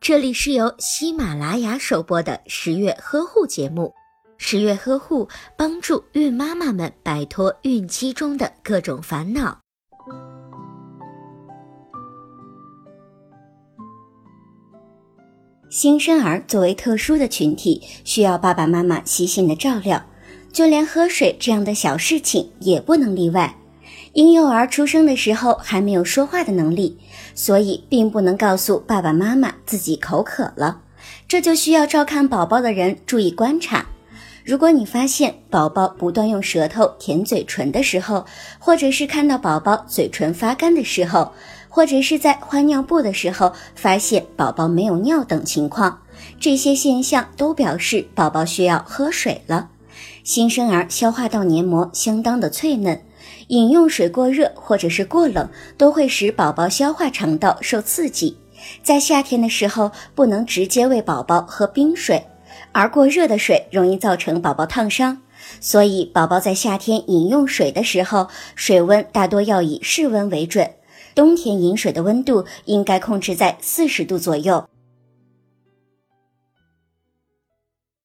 这里是由喜马拉雅首播的十月呵护节目。十月呵护帮助孕妈妈们摆脱孕期中的各种烦恼。新生儿作为特殊的群体，需要爸爸妈妈细心的照料，就连喝水这样的小事情也不能例外。婴幼儿出生的时候还没有说话的能力，所以并不能告诉爸爸妈妈自己口渴了，这就需要照看宝宝的人注意观察。如果你发现宝宝不断用舌头舔嘴唇的时候，或者是看到宝宝嘴唇发干的时候，或者是在换尿布的时候发现宝宝没有尿等情况，这些现象都表示宝宝需要喝水了。新生儿消化道黏膜相当的脆嫩。饮用水过热或者是过冷，都会使宝宝消化肠道受刺激。在夏天的时候，不能直接喂宝宝喝冰水，而过热的水容易造成宝宝烫伤。所以，宝宝在夏天饮用水的时候，水温大多要以室温为准。冬天饮水的温度应该控制在四十度左右。